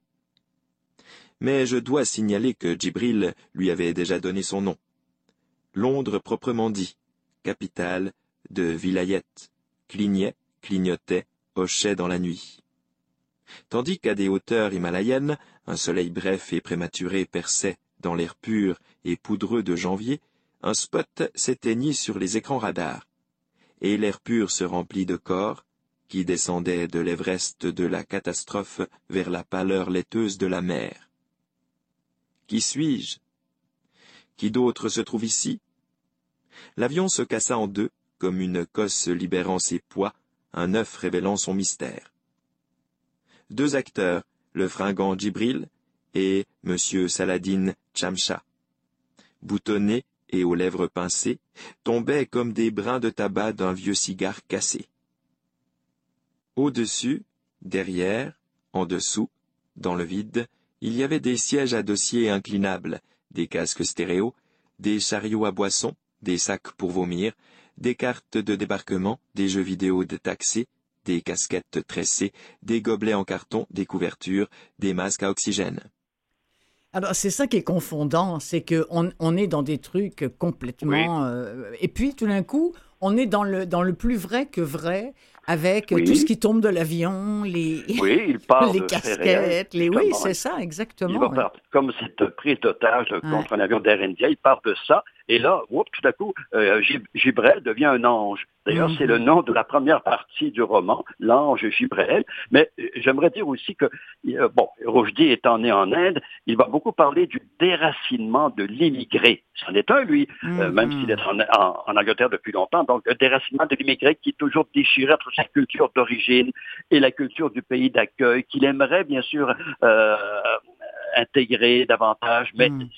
Mais je dois signaler que Djibril lui avait déjà donné son nom. Londres proprement dit, capitale de Vilayet, clignait, clignotait, hochait dans la nuit. Tandis qu'à des hauteurs himalayennes, un soleil bref et prématuré perçait dans l'air pur et poudreux de janvier, un spot s'éteignit sur les écrans radars, et l'air pur se remplit de corps qui descendaient de l'Everest de la catastrophe vers la pâleur laiteuse de la mer. Qui suis-je? Qui d'autre se trouve ici? L'avion se cassa en deux, comme une cosse libérant ses poids, un œuf révélant son mystère. Deux acteurs, le fringant Djibril et M. Saladin Chamcha. Boutonnés et aux lèvres pincées, tombaient comme des brins de tabac d'un vieux cigare cassé. Au-dessus, derrière, en dessous, dans le vide, il y avait des sièges à dossier inclinables, des casques stéréo, des chariots à boissons, des sacs pour vomir, des cartes de débarquement, des jeux vidéo détaxés, des casquettes tressées, des gobelets en carton, des couvertures, des masques à oxygène. Alors, c'est ça qui est confondant, c'est qu'on on est dans des trucs complètement... euh, et puis, tout d'un coup, on est dans le, dans le plus vrai que vrai, avec Oui. tout ce qui tombe de l'avion, les, Oui, il parle les casquettes, les... Oui, c'est ça, Il exactement. va ouais. faire comme cette prise d'otage contre un avion d'Air India, il parle de ça, et là, tout à coup, euh, Gibrel devient un ange. D'ailleurs, Mhm. c'est le nom de la première partie du roman, l'ange Gibrel. Mais euh, j'aimerais dire aussi que, euh, bon, Rochdy étant né en Inde, il va beaucoup parler du déracinement de l'immigré. C'en est un, lui, euh, même Mhm. s'il est en, en- en Angleterre depuis longtemps. Donc, le déracinement de l'immigré qui est toujours déchiré entre sa culture d'origine et la culture du pays d'accueil, qu'il aimerait, bien sûr, euh, intégrer davantage, mais Mm.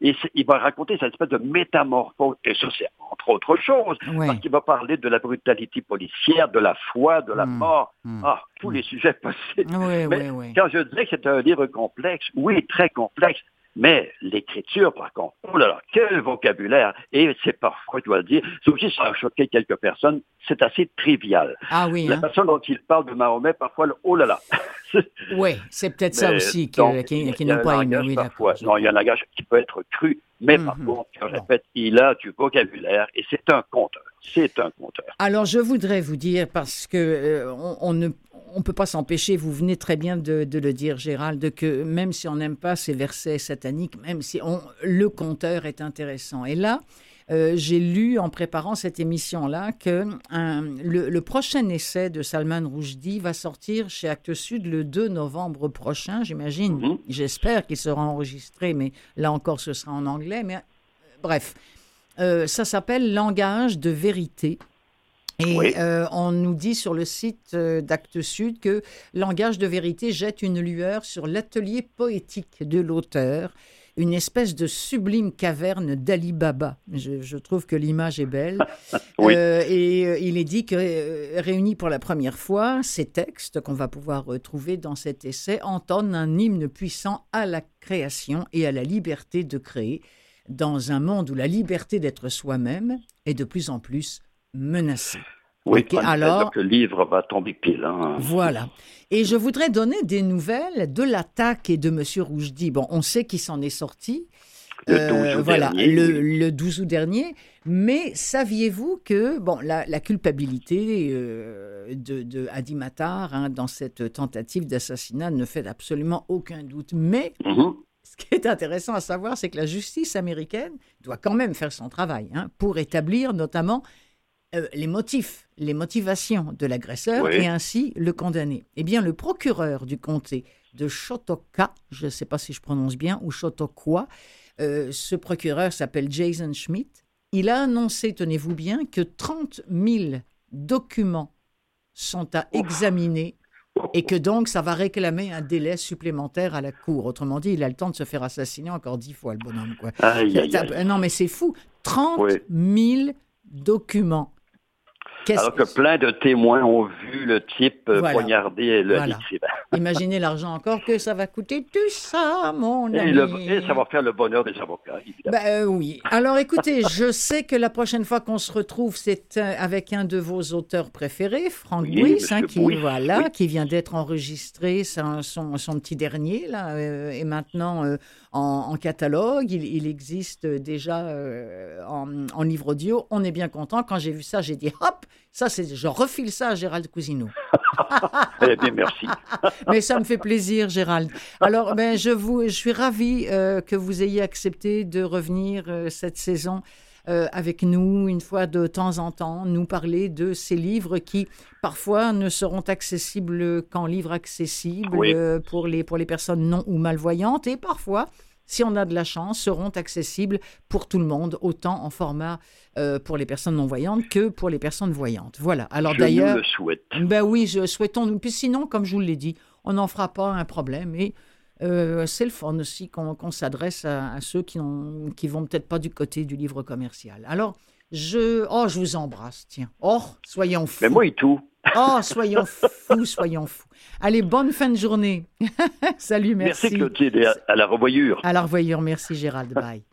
Et il va raconter cette espèce de métamorphose, et ça c'est entre autres choses, parce qu'il va parler de la brutalité policière, de la foi, de la Mm. mort, Mm. ah, tous les sujets possibles. Oui, Mais oui, oui. Quand je disais que c'est un livre complexe, oui, très complexe, mais l'écriture, par contre, oh là là, quel vocabulaire! Et c'est parfois, je dois le dire, c'est aussi, ça a choqué quelques personnes, c'est assez trivial. Ah oui, La hein? personne dont il parle de Mahomet, parfois, le- oh là là! Oui, c'est peut-être ça aussi donc, qui, qui un pas aimé. Oui, parfois. Non, il y a un langage qui peut être cru, mais par Mhm. contre, je Bon. répète, il a du vocabulaire et c'est un conteur. C'est un conteur. Alors, je voudrais vous dire, parce que euh, on, on ne on peut pas s'empêcher, vous venez très bien de, de le dire, Gérald, que même si on n'aime pas ces versets sataniques, même si on, le conteur est intéressant. Et là, euh, j'ai lu en préparant cette émission-là que un- le, le prochain essai de Salman Rushdie va sortir chez Actes Sud le 2 novembre prochain, j'imagine. Mhm. J'espère qu'il sera enregistré, mais là encore, ce sera en anglais. Mais euh, bref. Euh, ça s'appelle Langage de vérité. Et Oui. euh, on nous dit sur le site euh, d'Actes Sud que Langage de vérité jette une lueur sur l'atelier poétique de l'auteur, une espèce de sublime caverne d'Ali Baba. Je, je trouve que l'image est belle. Oui. Euh, et il est dit que réunis pour la première fois, ces textes qu'on va pouvoir retrouver dans cet essai entonnent un hymne puissant à la création et à la liberté de créer dans un monde où la liberté d'être soi-même est de plus en plus menacée. Oui, Ok, on espère alors- que le livre va tomber pile. Hein. Voilà. Et je voudrais donner des nouvelles de l'attaque et de Monsieur Rougedi. Bon, on sait qu'il s'en est sorti. Le Euh, 12 août voilà, dernier, le, oui. le 12 août dernier. Mais saviez-vous que bon, la, la culpabilité euh, de, de Matar hein, dans cette tentative d'assassinat ne fait absolument aucun doute. Mais Mhm. Ce qui est intéressant à savoir, c'est que la justice américaine doit quand même faire son travail hein, pour établir notamment euh, les motifs, les motivations de l'agresseur Oui. et ainsi le condamner. Eh bien, le procureur du comté de Shotoka, je ne sais pas si je prononce bien, ou Shotoka, euh, ce procureur s'appelle Jason Schmidt. Il a annoncé, tenez-vous bien, que 30 000 documents sont à examiner et que donc ça va réclamer un délai supplémentaire à la cour. Autrement dit, il a le temps de se faire assassiner encore dix fois, le bonhomme. Quoi. Aïe, aïe, aïe. Non, mais c'est fou. 30 Oui. 000 documents. Alors que plein de témoins ont vu le type euh, Voilà. poignarder le Voilà. Imaginez l'argent encore que ça va coûter tout ça, mon ami. Et, le- et ça va faire le bonheur des avocats, évidemment. Ben, euh, oui. Alors écoutez, je sais que la prochaine fois qu'on se retrouve, c'est euh, avec un de vos auteurs préférés, Franck Oui, hein, qui, voilà, oui. qui vient d'être enregistré, son, son, son petit dernier, là, euh, et maintenant euh, en, en catalogue. Il, il existe déjà euh, en, en livre audio. On est bien content. Quand j'ai vu ça, j'ai dit hop, ça c'est, je refile ça à Gérald Cousineau. Eh bien, merci. Mais ça me fait plaisir, Gérald. Alors, ben, je, vous, je suis ravie euh, que vous ayez accepté de revenir euh, cette saison euh, avec nous une fois de temps en temps, nous parler de ces livres qui parfois ne seront accessibles qu'en livre accessible Oui. euh, pour, les, pour les personnes non ou malvoyantes et parfois, si on a de la chance, seront accessibles pour tout le monde, autant en format euh, pour les personnes non voyantes que pour les personnes voyantes. Voilà. Alors d'ailleurs. nous le souhaite. Ben oui, je souhaitons. Puis sinon, comme je vous l'ai dit, on n'en fera pas un problème. Et euh, c'est le fun aussi qu'on s'adresse à, à ceux qui, ont, qui vont peut-être pas du côté du livre commercial. Alors, je, oh, je vous embrasse, tiens. Oh, soyons fous. Mais moi et tout. Oh, soyons fous, soyons fous. Allez, bonne fin de journée. Salut, merci. Merci, Clotilde, à, à la revoyure. À la revoyure, merci Gérald. Bye.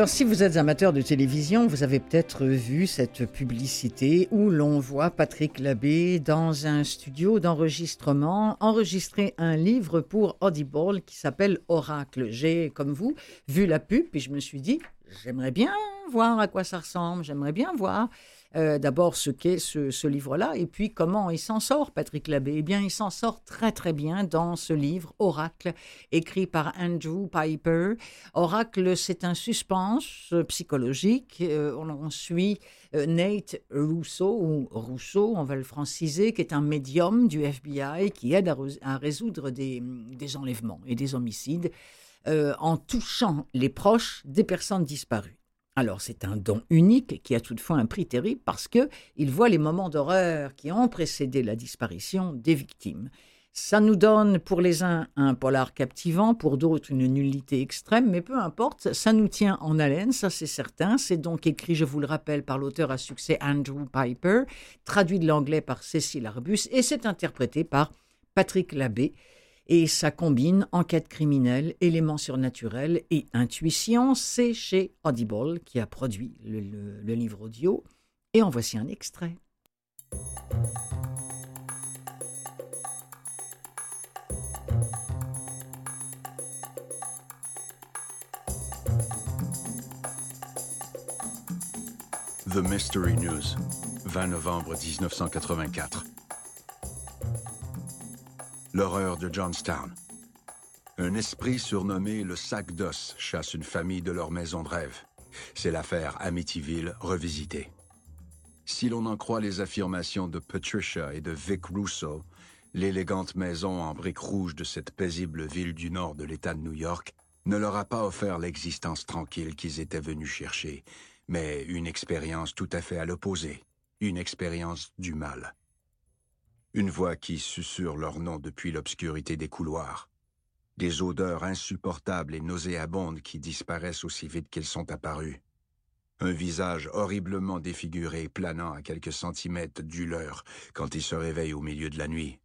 Alors, si vous êtes amateur de télévision, vous avez peut-être vu cette publicité où l'on voit Patrick Labbé dans un studio d'enregistrement enregistrer un livre pour Audible qui s'appelle Oracle. J'ai, comme vous, vu la pub et je me suis dit, j'aimerais bien voir à quoi ça ressemble, j'aimerais bien voir euh, d'abord ce qu'est ce, livre-là et puis comment il s'en sort, Patrick Labbé. Eh bien, il s'en sort très très bien dans ce livre Oracle, écrit par Andrew Piper. Oracle, c'est un suspense psychologique. Euh, on, suit euh, Nate Rousseau, ou Rousseau, on va le franciser, qui est un médium du FBI qui aide à, à résoudre des, des enlèvements et des homicides en touchant les proches des personnes disparues. Alors c'est un don unique qui a toutefois un prix terrible parce que il voit les moments d'horreur qui ont précédé la disparition des victimes. Ça nous donne pour les uns un polar captivant, pour d'autres une nullité extrême, mais peu importe, ça nous tient en haleine, ça c'est certain. C'est donc écrit, je vous le rappelle, par l'auteur à succès Andrew Piper, traduit de l'anglais par Cécile Arbus, et c'est interprété par Patrick Labbé. Et ça combine enquête criminelle, éléments surnaturels et intuition. C'est chez Audible qui a produit le, livre audio. Et en voici un extrait. The Mystery News, 20 novembre 1984. L'horreur de Johnstown. Un esprit surnommé le sac d'os chasse une famille de leur maison de rêve. C'est l'affaire Amityville revisitée. Si l'on en croit les affirmations de Patricia et de Vic Russo, l'élégante maison en briques rouges de cette paisible ville du nord de l'État de New York ne leur a pas offert l'existence tranquille qu'ils étaient venus chercher, mais une expérience tout à fait à l'opposé, une expérience du mal. Une voix qui susurre leur nom depuis l'obscurité des couloirs. Des odeurs insupportables et nauséabondes qui disparaissent aussi vite qu'elles sont apparues. Un visage horriblement défiguré planant à quelques centimètres du leur quand il se réveille au milieu de la nuit.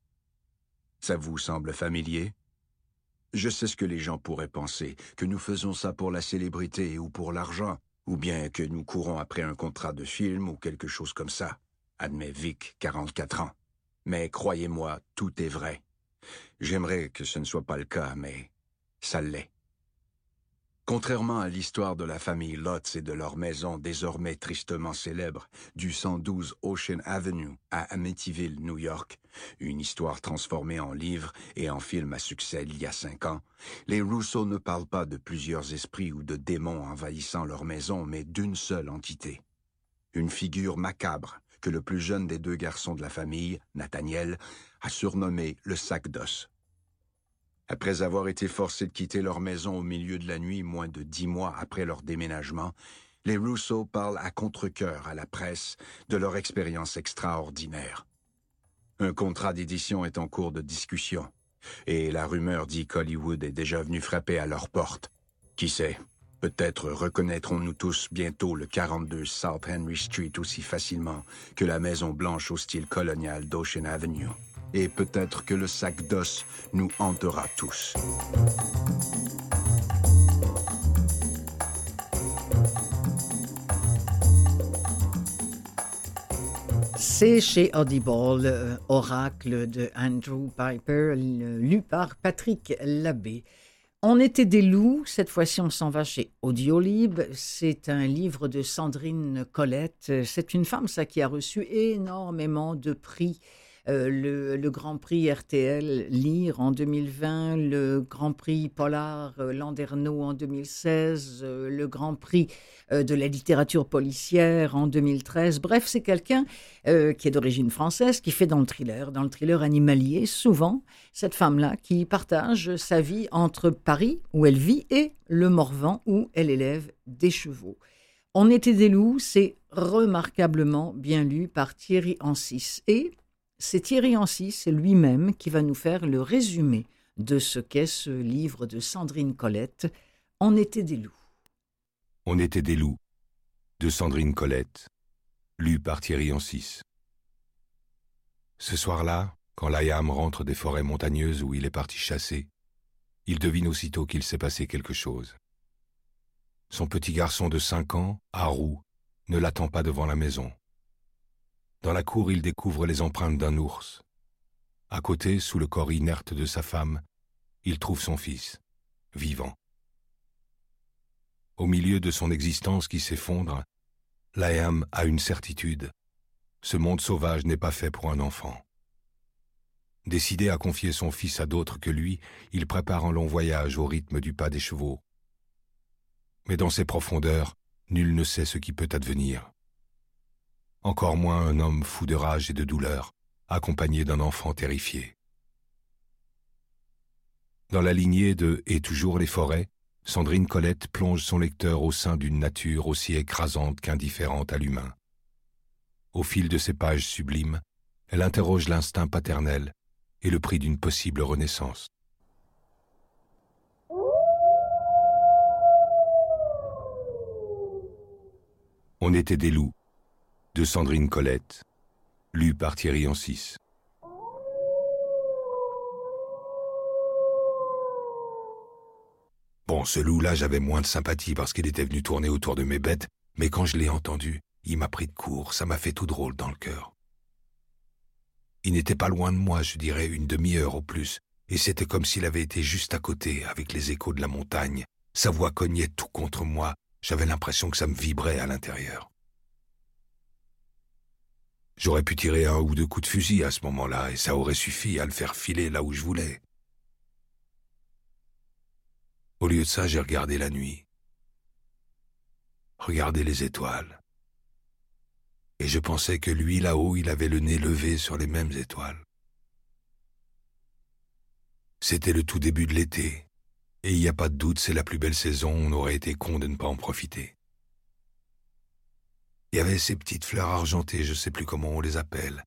Ça vous semble familier? Je sais ce que les gens pourraient penser, que nous faisons ça pour la célébrité ou pour l'argent, ou bien que nous courons après un contrat de film ou quelque chose comme ça, admet Vic, 44 ans. Mais croyez-moi, tout est vrai. J'aimerais que ce ne soit pas le cas, mais ça l'est. Contrairement à l'histoire de la famille Lotz et de leur maison désormais tristement célèbre du 112 Ocean Avenue à Amityville, New York, une histoire transformée en livre et en film à succès il y a cinq ans, les Rousseau ne parlent pas de plusieurs esprits ou de démons envahissant leur maison, mais d'une seule entité. Une figure macabre que le plus jeune des deux garçons de la famille, Nathaniel, a surnommé le sac d'os. Après avoir été forcés de quitter leur maison au milieu de la nuit moins de dix mois après leur déménagement, les Rousseau parlent à contre-cœur à la presse de leur expérience extraordinaire. Un contrat d'édition est en cours de discussion, et la rumeur dit qu'Hollywood est déjà venu frapper à leur porte. Qui sait, peut-être reconnaîtrons-nous tous bientôt le 42 South Henry Street aussi facilement que la Maison Blanche au style colonial d'Ocean Avenue. Et peut-être que le sac d'os nous hantera tous. C'est chez Audible, euh, Oracle de Andrew Piper, lu par Patrick Labbé. On était des loups, cette fois-ci on s'en va chez Audiolib. C'est un livre de Sandrine Colette. C'est une femme, ça, qui a reçu énormément de prix. Euh, le, Grand Prix RTL Lire en 2020, le Grand Prix Polar euh, Landerneau en 2016, euh, le Grand Prix euh, de la littérature policière en 2013. Bref, c'est quelqu'un qui est d'origine française, qui fait dans le thriller, dans le thriller animalier, souvent, cette femme-là qui partage sa vie entre Paris, où elle vit, et le Morvan, où elle élève des chevaux. On était des loups, c'est remarquablement bien lu par Thierry Ancis. Et c'est Thierry Ancis lui-même qui va nous faire le résumé de ce qu'est ce livre de Sandrine Colette, On était des loups. On était des loups, de Sandrine Colette, lu par Thierry Ancis. Ce soir-là, quand Layam rentre des forêts montagneuses où il est parti chasser, il devine aussitôt qu'il s'est passé quelque chose. Son petit garçon de cinq ans, Haru, ne l'attend pas devant la maison. Dans la cour, il découvre les empreintes d'un ours. À côté, sous le corps inerte de sa femme, il trouve son fils, vivant. Au milieu de son existence qui s'effondre, Laam a une certitude. Ce monde sauvage n'est pas fait pour un enfant. Décidé à confier son fils à d'autres que lui, il prépare un long voyage au rythme du pas des chevaux. Mais dans ses profondeurs, nul ne sait ce qui peut advenir. Encore moins un homme fou de rage et de douleur, accompagné d'un enfant terrifié. Dans la lignée de Et toujours les forêts, Sandrine Colette plonge son lecteur au sein d'une nature aussi écrasante qu'indifférente à l'humain. Au fil de ces pages sublimes, elle interroge l'instinct paternel et le prix d'une possible renaissance. On était des loups, de Sandrine Colette, lu par Thierry Ancis. Bon, ce loup-là, j'avais moins de sympathie parce qu'il était venu tourner autour de mes bêtes, mais quand je l'ai entendu, il m'a pris de court, ça m'a fait tout drôle dans le cœur. Il n'était pas loin de moi, je dirais une demi-heure au plus, et c'était comme s'il avait été juste à côté, avec les échos de la montagne. Sa voix cognait tout contre moi, j'avais l'impression que ça me vibrait à l'intérieur. J'aurais pu tirer un ou deux coups de fusil à ce moment-là, et ça aurait suffi à le faire filer là où je voulais. Au lieu de ça, j'ai regardé la nuit, regardé les étoiles, et je pensais que lui là-haut, il avait le nez levé sur les mêmes étoiles. C'était le tout début de l'été, et il n'y a pas de doute, c'est la plus belle saison, on aurait été con de ne pas en profiter. Il y avait ces petites fleurs argentées, je sais plus comment on les appelle.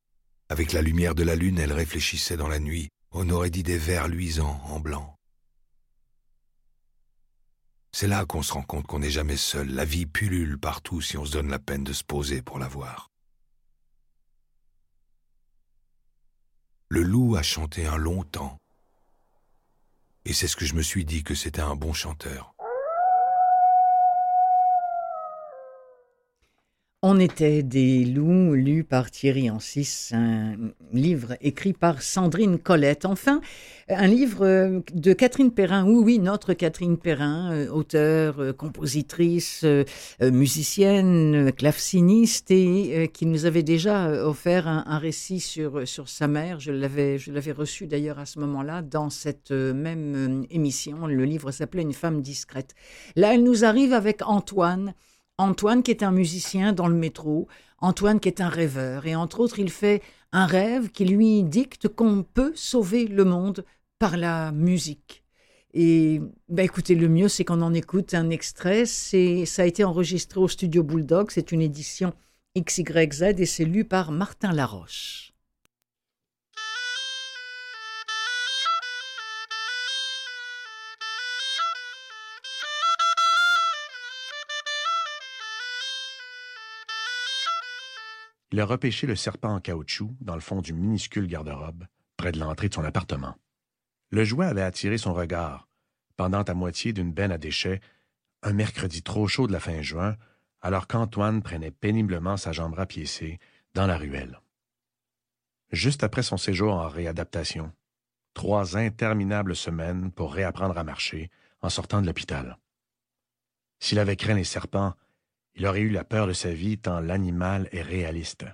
Avec la lumière de la lune, elles réfléchissaient dans la nuit, on aurait dit des vers luisants en blanc. C'est là qu'on se rend compte qu'on n'est jamais seul. La vie pullule partout si on se donne la peine de se poser pour la voir. Le loup a chanté un long temps. Et c'est ce que je me suis dit que c'était un bon chanteur. On était des loups, lus par Thierry Ancis, un livre écrit par Sandrine Colette. Enfin, un livre euh, de Catherine Perrin, oui, oui, notre Catherine Perrin, euh, auteure, euh, compositrice, musicienne, claveciniste, et qui nous avait déjà offert un, récit sur, sur sa mère. Je l'avais, je l'avais reçu d'ailleurs à ce moment-là dans cette même émission. Le livre s'appelait Une femme discrète. Là, elle nous arrive avec Antoine. Antoine qui est un musicien dans le métro, Antoine qui est un rêveur, et entre autres il fait un rêve qui lui dicte qu'on peut sauver le monde par la musique. Et bah écoutez, le mieux c'est qu'on en écoute un extrait. C'est ça a été enregistré au studio Bulldog. C'est une édition XYZ et c'est lu par Martin Laroche. Il a repêché le serpent en caoutchouc dans le fond du minuscule garde-robe, près de l'entrée de son appartement. Le jouet avait attiré son regard, pendant à moitié d'une benne à déchets, un mercredi trop chaud de la fin juin, alors qu'Antoine prenait péniblement sa jambe rapiécée dans la ruelle. Juste après son séjour en réadaptation, trois interminables semaines pour réapprendre à marcher en sortant de l'hôpital. S'il avait craint les serpents, il aurait eu la peur de sa vie tant l'animal est réaliste.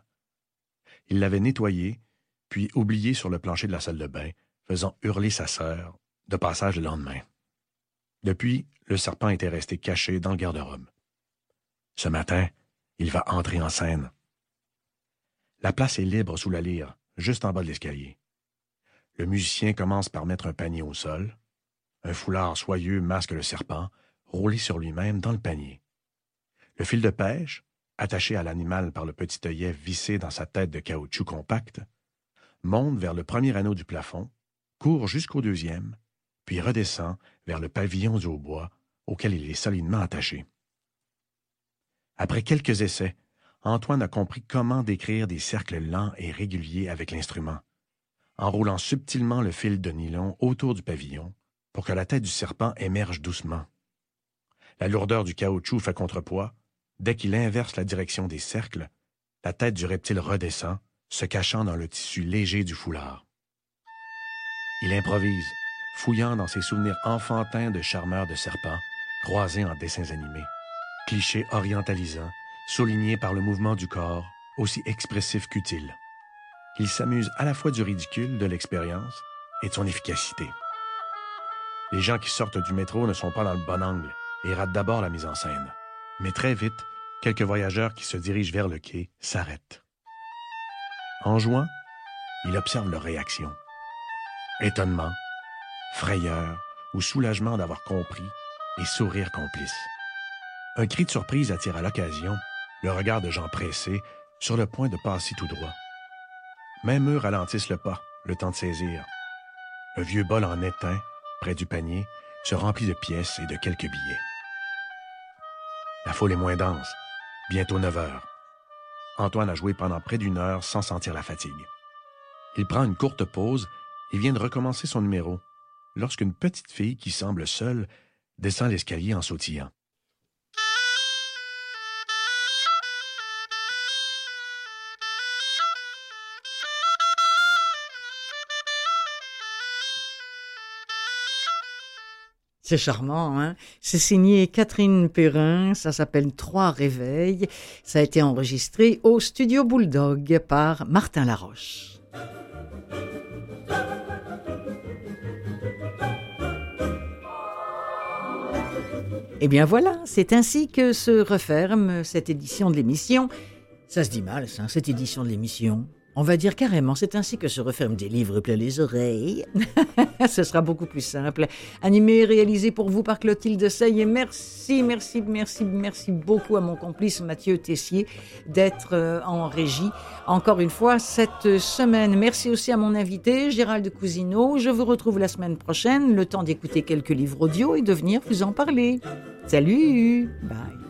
Il l'avait nettoyé, puis oublié sur le plancher de la salle de bain, faisant hurler sa sœur, de passage le lendemain. Depuis, le serpent était resté caché dans le garde-robe. Ce matin, il va entrer en scène. La place est libre sous la lyre, juste en bas de l'escalier. Le musicien commence par mettre un panier au sol. Un foulard soyeux masque le serpent, roulé sur lui-même dans le panier. Le fil de pêche, attaché à l'animal par le petit œillet vissé dans sa tête de caoutchouc compact, monte vers le premier anneau du plafond, court jusqu'au deuxième, puis redescend vers le pavillon du hautbois auquel il est solidement attaché. Après quelques essais, Antoine a compris comment décrire des cercles lents et réguliers avec l'instrument, enroulant subtilement le fil de nylon autour du pavillon pour que la tête du serpent émerge doucement. La lourdeur du caoutchouc fait contrepoids, Dès qu'il inverse la direction des cercles, la tête du reptile redescend, se cachant dans le tissu léger du foulard. Il improvise, fouillant dans ses souvenirs enfantins de charmeurs de serpents, croisés en dessins animés. Clichés orientalisants, soulignés par le mouvement du corps, aussi expressif qu'utile. Il s'amuse à la fois du ridicule de l'expérience et de son efficacité. Les gens qui sortent du métro ne sont pas dans le bon angle et ratent d'abord la mise en scène. Mais très vite, quelques voyageurs qui se dirigent vers le quai s'arrêtent. En jouant, il observe leur réaction. Étonnement, frayeur ou soulagement d'avoir compris et sourire complice. Un cri de surprise attire à l'occasion le regard de gens pressés sur le point de passer tout droit. Même eux ralentissent le pas, le temps de saisir. Un vieux bol en étain, près du panier, se remplit de pièces et de quelques billets. Foule moins dense. Bientôt 9 heures. Antoine a joué pendant près d'une heure sans sentir la fatigue. Il prend une courte pause et vient de recommencer son numéro lorsqu'une petite fille qui semble seule descend l'escalier en sautillant. C'est charmant, hein C'est signé Catherine Perrin, ça s'appelle Trois réveils. Ça a été enregistré au studio Bulldog par Martin Laroche. Eh bien voilà, c'est ainsi que se referme cette édition de l'émission. Ça se dit mal, ça, cette édition de l'émission. On va dire carrément, c'est ainsi que se referment des livres plein les oreilles. Ce sera beaucoup plus simple. Animé et réalisé pour vous par Clotilde Sey. Et merci, merci, merci, merci beaucoup à mon complice Mathieu Tessier d'être euh, en régie encore une fois cette semaine. Merci aussi à mon invité Gérald Cousineau. Je vous retrouve la semaine prochaine, le temps d'écouter quelques livres audio et de venir vous en parler. Salut Bye